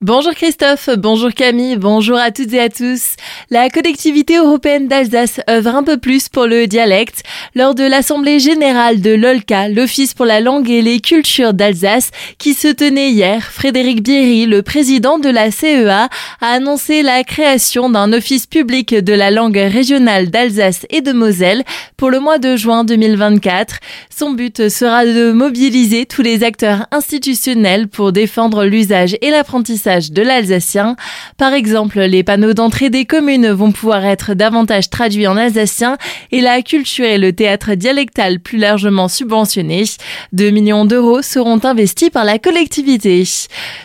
Bonjour Christophe, bonjour Camille, bonjour à toutes et à tous. La collectivité européenne d'Alsace œuvre un peu plus pour le dialecte. Lors de l'Assemblée générale de l'OLCA, l'Office pour la langue et les cultures d'Alsace, qui se tenait hier, Frédéric Bierry, le président de la CEA, a annoncé la création d'un office public de la langue régionale d'Alsace et de Moselle pour le mois de juin 2024. Son but sera de mobiliser tous les acteurs institutionnels pour défendre l'usage et l'apprentissage de l'alsacien. Par exemple, les panneaux d'entrée des communes vont pouvoir être davantage traduits en alsacien et la culture et le théâtre dialectal plus largement subventionnés. 2 millions d'euros seront investis par la collectivité.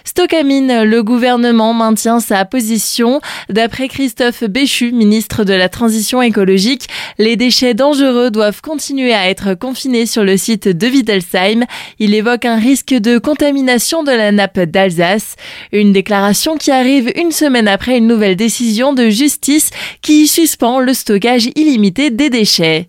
Stockamine, le gouvernement maintient sa position. D'après Christophe Béchu, ministre de la Transition écologique, les déchets dangereux doivent continuer à être confinés sur le site de Wittelsheim. Il évoque un risque de contamination de la nappe d'Alsace. Une déclaration qui arrive une semaine après une nouvelle décision de justice qui suspend le stockage illimité des déchets.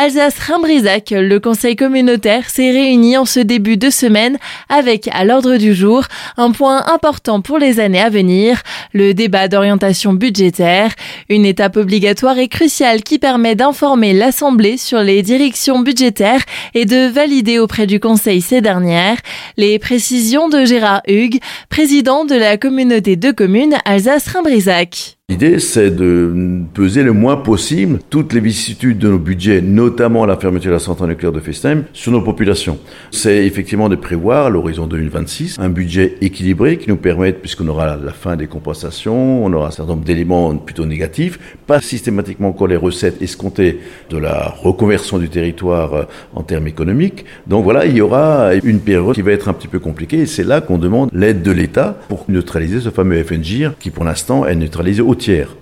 Alsace-Rimbrisac, le conseil communautaire s'est réuni en ce début de semaine avec à l'ordre du jour un point important pour les années à venir, le débat d'orientation budgétaire, une étape obligatoire et cruciale qui permet d'informer l'Assemblée sur les directions budgétaires et de valider auprès du Conseil ces dernières. Les précisions de Gérard Hugues, président de la communauté de communes Alsace-Rimbrisac. L'idée, c'est de peser le moins possible toutes les vicissitudes de nos budgets, notamment la fermeture de la centrale nucléaire de Festheim, sur nos populations. C'est effectivement de prévoir, à l'horizon 2026, un budget équilibré qui nous permette, puisqu'on aura la fin des compensations, on aura un certain nombre d'éléments plutôt négatifs, pas systématiquement encore les recettes escomptées de la reconversion du territoire euh, en termes économiques. Donc voilà, il y aura une période qui va être un petit peu compliquée et c'est là qu'on demande l'aide de l'État pour neutraliser ce fameux FNGIR qui, pour l'instant, est neutralisé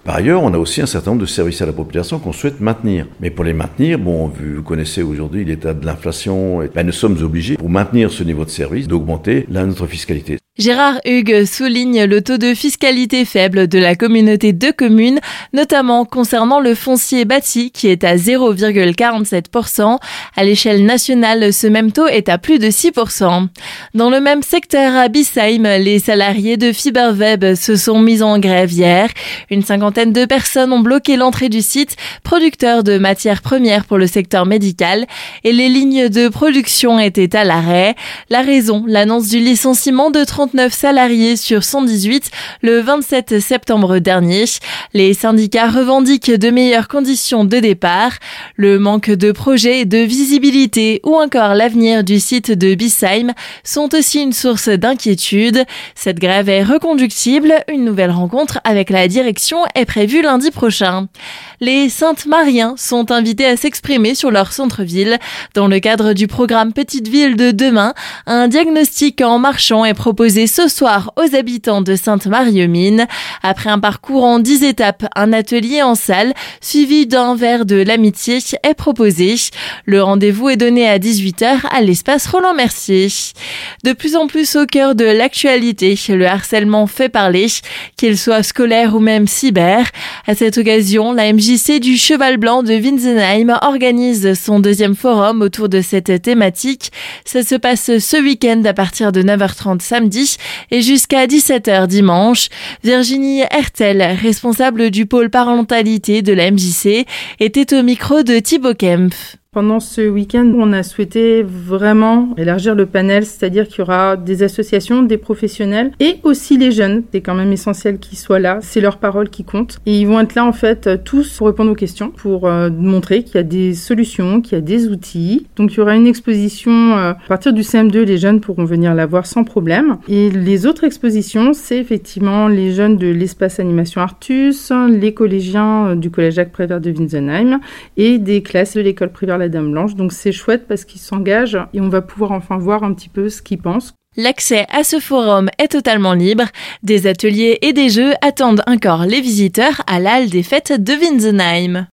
Par ailleurs, on a aussi un certain nombre de services à la population qu'on souhaite maintenir. Mais pour les maintenir, bon, vous connaissez aujourd'hui l'état de l'inflation, ben, nous sommes obligés, pour maintenir ce niveau de service, d'augmenter notre fiscalité. Gérard Hugues souligne le taux de fiscalité faible de la communauté de communes, notamment concernant le foncier bâti qui est à 0,47%. À l'échelle nationale, ce même taux est à plus de 6%. Dans le même secteur à Bissheim, les salariés de Fiberweb se sont mis en grève hier. Une cinquantaine de personnes ont bloqué l'entrée du site, producteur de matières premières pour le secteur médical, et les lignes de production étaient à l'arrêt. La raison, l'annonce du licenciement de 30 39 salariés sur 118 le 27 septembre dernier. Les syndicats revendiquent de meilleures conditions de départ, le manque de projets, de visibilité ou encore l'avenir du site de Bissheim sont aussi une source d'inquiétude. Cette grève est reconductible. Une nouvelle rencontre avec la direction est prévue lundi prochain. Les Saintes-Mariens sont invités à s'exprimer sur leur centre-ville. Dans le cadre du programme Petite Ville de demain, un diagnostic en marchant est proposé ce soir aux habitants de Sainte-Marie-aux-Mines. Après un parcours en 10 étapes, un atelier en salle suivi d'un verre de l'amitié est proposé. Le rendez-vous est donné à 18h à l'espace Roland Mercier. De plus en plus au cœur de l'actualité, le harcèlement fait parler, qu'il soit scolaire ou même cyber. À cette occasion, la MJC du Cheval Blanc de Winsenheim organise son deuxième forum autour de cette thématique. Ça se passe ce week-end à partir de 9h30 samedi et jusqu'à 17h dimanche. Virginie Hertel, responsable du pôle parentalité de la MJC, était au micro de Thibaut Kempf. Pendant ce week-end, on a souhaité vraiment élargir le panel, c'est-à-dire qu'il y aura des associations, des professionnels et aussi les jeunes. C'est quand même essentiel qu'ils soient là. C'est leur parole qui compte. Et ils vont être là, en fait, tous pour répondre aux questions, pour euh, montrer qu'il y a des solutions, qu'il y a des outils. Donc, il y aura une exposition euh, à partir du CM2. Les jeunes pourront venir la voir sans problème. Et les autres expositions, c'est effectivement les jeunes de l'espace animation Artus, les collégiens euh, du collège Jacques Prévert de Winsenheim et des classes de l'école primaire Dame Blanche. Donc c'est chouette parce qu'ils s'engagent et on va pouvoir enfin voir un petit peu ce qu'ils pensent. L'accès à ce forum est totalement libre. Des ateliers et des jeux attendent encore les visiteurs à l'halle des fêtes de Winsenheim.